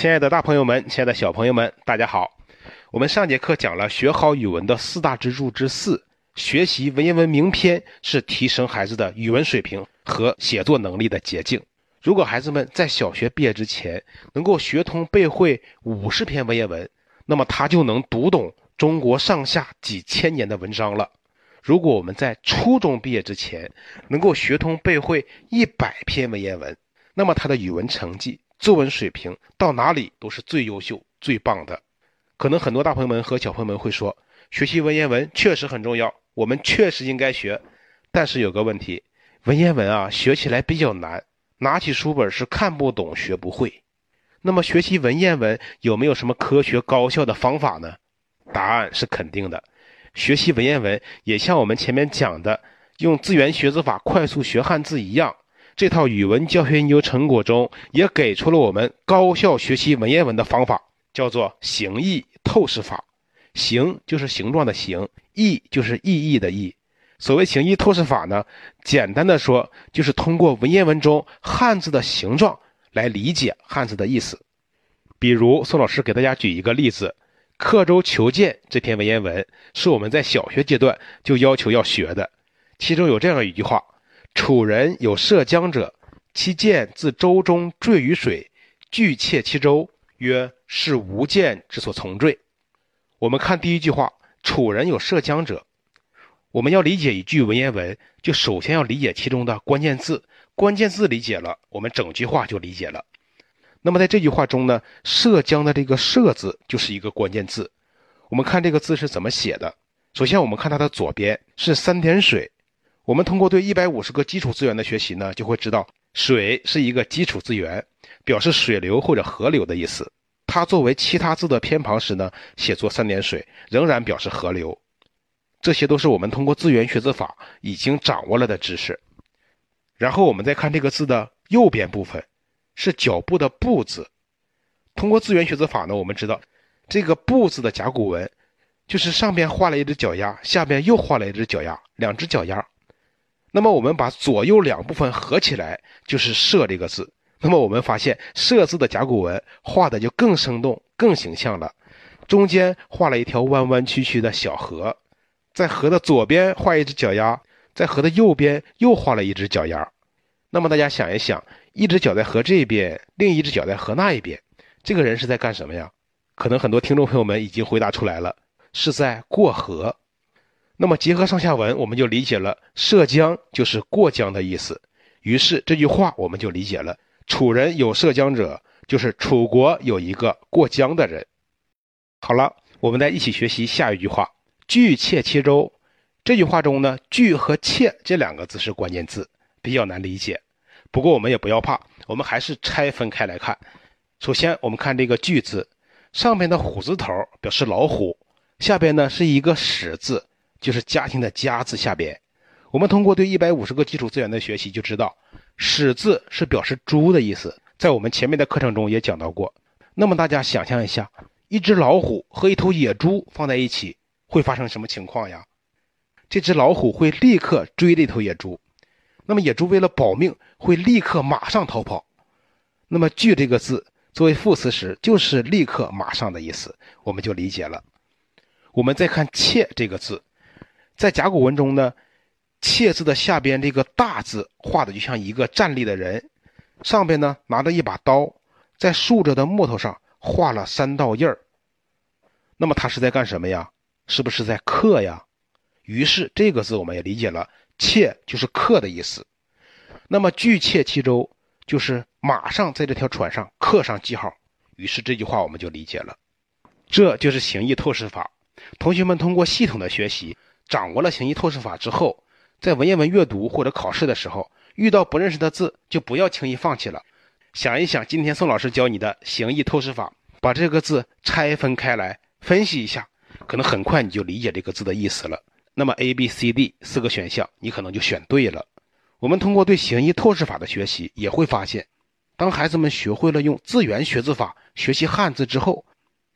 亲爱的大朋友们，亲爱的小朋友们，大家好。我们上节课讲了学好语文的四大支柱之四，学习文言文名篇是提升孩子的语文水平和写作能力的捷径。如果孩子们在小学毕业之前能够学通背会五十篇文言文，那么他就能读懂中国上下几千年的文章了。如果我们在初中毕业之前能够学通背会一百篇文言文，那么他的语文成绩、作文水平到哪里都是最优秀、最棒的。可能很多大朋友们和小朋友们会说，学习文言文确实很重要，我们确实应该学。但是有个问题，文言文啊，学起来比较难。拿起书本是看不懂、学不会。那么学习文言文有没有什么科学高效的方法呢？答案是肯定的。学习文言文也像我们前面讲的用字源学字法快速学汉字一样，这套语文教学研究成果中也给出了我们高效学习文言文的方法，叫做形意透视法。形就是形状的形，意就是意义的意。所谓形意透视法呢，简单的说，就是通过文言文中汉字的形状来理解汉字的意思。比如，宋老师给大家举一个例子，《刻舟求剑》这篇文言文是我们在小学阶段就要求要学的。其中有这样一句话：“楚人有涉江者，其剑自舟中坠于水，拒窃其舟，曰：是吾剑之所从坠。”我们看第一句话：“楚人有涉江者。”我们要理解一句文言文，就首先要理解其中的关键字。关键字理解了，我们整句话就理解了。那么在这句话中呢，“涉江”的这个“涉”字就是一个关键字。我们看这个字是怎么写的。首先，我们看它的左边是三点水。我们通过对一百五十个基础资源的学习呢，就会知道水是一个基础资源，表示水流或者河流的意思。它作为其他字的偏旁时呢，写作三点水，仍然表示河流。这些都是我们通过字源学字法已经掌握了的知识。然后我们再看这个字的右边部分，是脚步的“步”字。通过字源学字法呢，我们知道这个“步”字的甲骨文，就是上边画了一只脚丫，下边又画了一只脚丫，两只脚丫。那么我们把左右两部分合起来，就是“射”这个字。那么我们发现“射”字的甲骨文画的就更生动、更形象了。中间画了一条弯弯曲曲的小河。在河的左边画一只脚丫，在河的右边又画了一只脚丫。那么大家想一想，一只脚在河这边，另一只脚在河那一边，这个人是在干什么呀？可能很多听众朋友们已经回答出来了，是在过河。那么结合上下文，我们就理解了“涉江”就是过江的意思。于是这句话我们就理解了：“楚人有涉江者”，就是楚国有一个过江的人。好了，我们再一起学习下一句话。拒窃其舟，这句话中呢，拒和窃这两个字是关键字，比较难理解。不过我们也不要怕，我们还是拆分开来看。首先，我们看这个拒字，上边的虎字头表示老虎，下边呢是一个始字，就是家庭的家字下边。我们通过对一百五十个基础资源的学习，就知道始字是表示猪的意思，在我们前面的课程中也讲到过。那么大家想象一下，一只老虎和一头野猪放在一起。会发生什么情况呀？这只老虎会立刻追这头野猪，那么野猪为了保命，会立刻马上逃跑。那么“拒”这个字作为副词时，就是立刻、马上的意思，我们就理解了。我们再看“妾”这个字，在甲骨文中呢，“妾”字的下边这个大字画的就像一个站立的人，上边呢拿着一把刀，在竖着的木头上画了三道印儿。那么他是在干什么呀？是不是在刻呀？于是这个字我们也理解了，切就是刻的意思。那么拒窃其舟就是马上在这条船上刻上记号。于是这句话我们就理解了，这就是形意透视法。同学们通过系统的学习，掌握了形意透视法之后，在文言文阅读或者考试的时候，遇到不认识的字就不要轻易放弃了。想一想，今天宋老师教你的形意透视法，把这个字拆分开来分析一下。可能很快你就理解这个字的意思了。那么 A、B、C、D 四个选项，你可能就选对了。我们通过对形意透视法的学习，也会发现，当孩子们学会了用字源学字法学习汉字之后，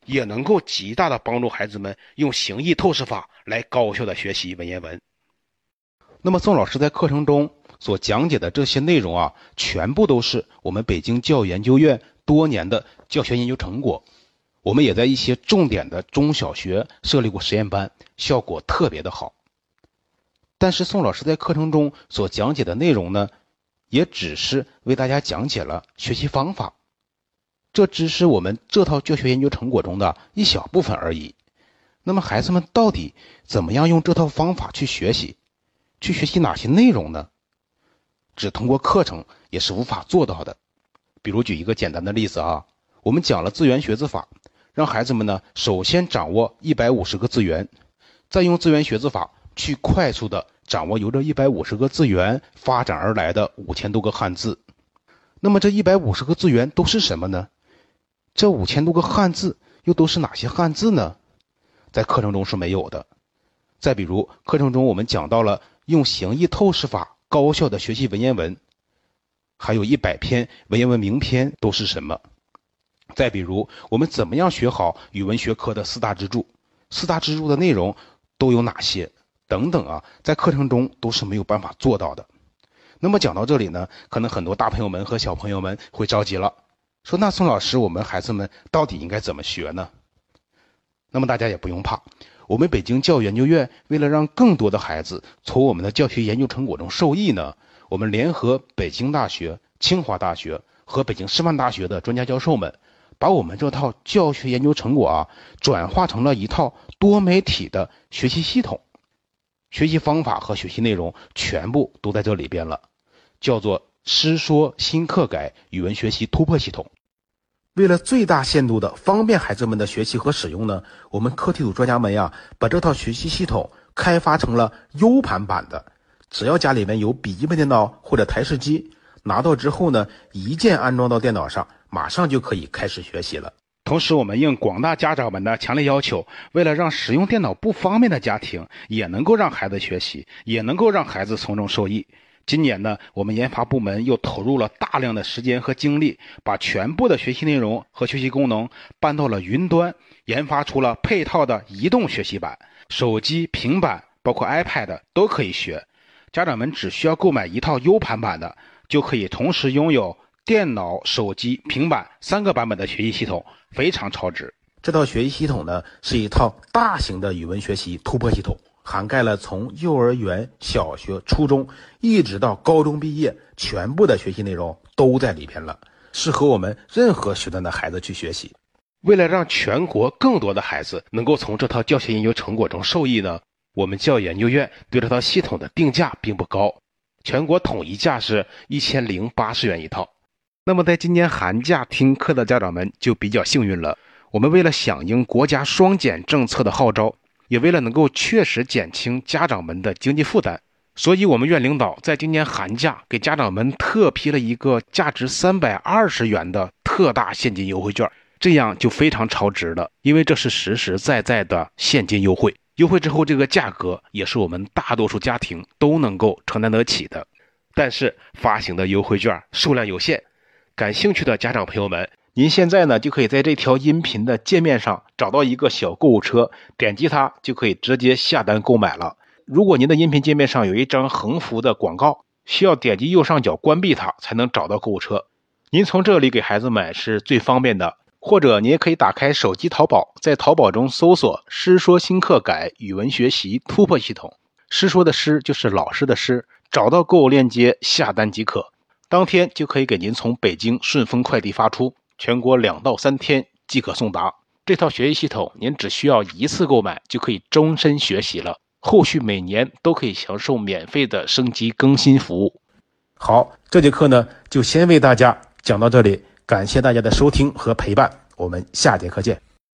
也能够极大的帮助孩子们用形意透视法来高效的学习文言文。那么宋老师在课程中所讲解的这些内容啊，全部都是我们北京教育研究院多年的教学研究成果。我们也在一些重点的中小学设立过实验班，效果特别的好。但是宋老师在课程中所讲解的内容呢，也只是为大家讲解了学习方法，这只是我们这套教学研究成果中的一小部分而已。那么孩子们到底怎么样用这套方法去学习，去学习哪些内容呢？只通过课程也是无法做到的。比如举一个简单的例子啊，我们讲了字源学字法。让孩子们呢，首先掌握一百五十个字源，再用字源学字法去快速的掌握由这一百五十个字源发展而来的五千多个汉字。那么这一百五十个字源都是什么呢？这五千多个汉字又都是哪些汉字呢？在课程中是没有的。再比如课程中我们讲到了用形意透视法高效的学习文言文，还有一百篇文言文名篇都是什么？再比如，我们怎么样学好语文学科的四大支柱？四大支柱的内容都有哪些？等等啊，在课程中都是没有办法做到的。那么讲到这里呢，可能很多大朋友们和小朋友们会着急了，说：“那宋老师，我们孩子们到底应该怎么学呢？”那么大家也不用怕，我们北京教育研究院为了让更多的孩子从我们的教学研究成果中受益呢，我们联合北京大学、清华大学和北京师范大学的专家教授们。把我们这套教学研究成果啊，转化成了一套多媒体的学习系统，学习方法和学习内容全部都在这里边了，叫做师说新课改语文学习突破系统。为了最大限度的方便孩子们的学习和使用呢，我们课题组专家们呀，把这套学习系统开发成了 U 盘版的，只要家里面有笔记本电脑或者台式机，拿到之后呢，一键安装到电脑上。马上就可以开始学习了。同时，我们应广大家长们的强烈要求，为了让使用电脑不方便的家庭也能够让孩子学习，也能够让孩子从中受益。今年呢，我们研发部门又投入了大量的时间和精力，把全部的学习内容和学习功能搬到了云端，研发出了配套的移动学习版，手机、平板，包括 iPad 都可以学。家长们只需要购买一套 U 盘版的，就可以同时拥有。电脑、手机、平板三个版本的学习系统非常超值。这套学习系统呢，是一套大型的语文学习突破系统，涵盖了从幼儿园、小学、初中一直到高中毕业，全部的学习内容都在里边了，适合我们任何学段的孩子去学习。为了让全国更多的孩子能够从这套教学研究成果中受益呢，我们教育研究院对这套系统的定价并不高，全国统一价是一千零八十元一套。那么，在今年寒假听课的家长们就比较幸运了。我们为了响应国家双减政策的号召，也为了能够确实减轻家长们的经济负担，所以我们院领导在今年寒假给家长们特批了一个价值三百二十元的特大现金优惠券，这样就非常超值了，因为这是实实在在的现金优惠。优惠之后，这个价格也是我们大多数家庭都能够承担得起的。但是发行的优惠券数量有限。感兴趣的家长朋友们，您现在呢就可以在这条音频的界面上找到一个小购物车，点击它就可以直接下单购买了。如果您的音频界面上有一张横幅的广告，需要点击右上角关闭它才能找到购物车。您从这里给孩子买是最方便的，或者您也可以打开手机淘宝，在淘宝中搜索“师说新课改语文学习突破系统”，师说的师就是老师的师，找到购物链接下单即可。当天就可以给您从北京顺丰快递发出，全国两到三天即可送达。这套学习系统您只需要一次购买就可以终身学习了，后续每年都可以享受免费的升级更新服务。好，这节课呢就先为大家讲到这里，感谢大家的收听和陪伴，我们下节课见。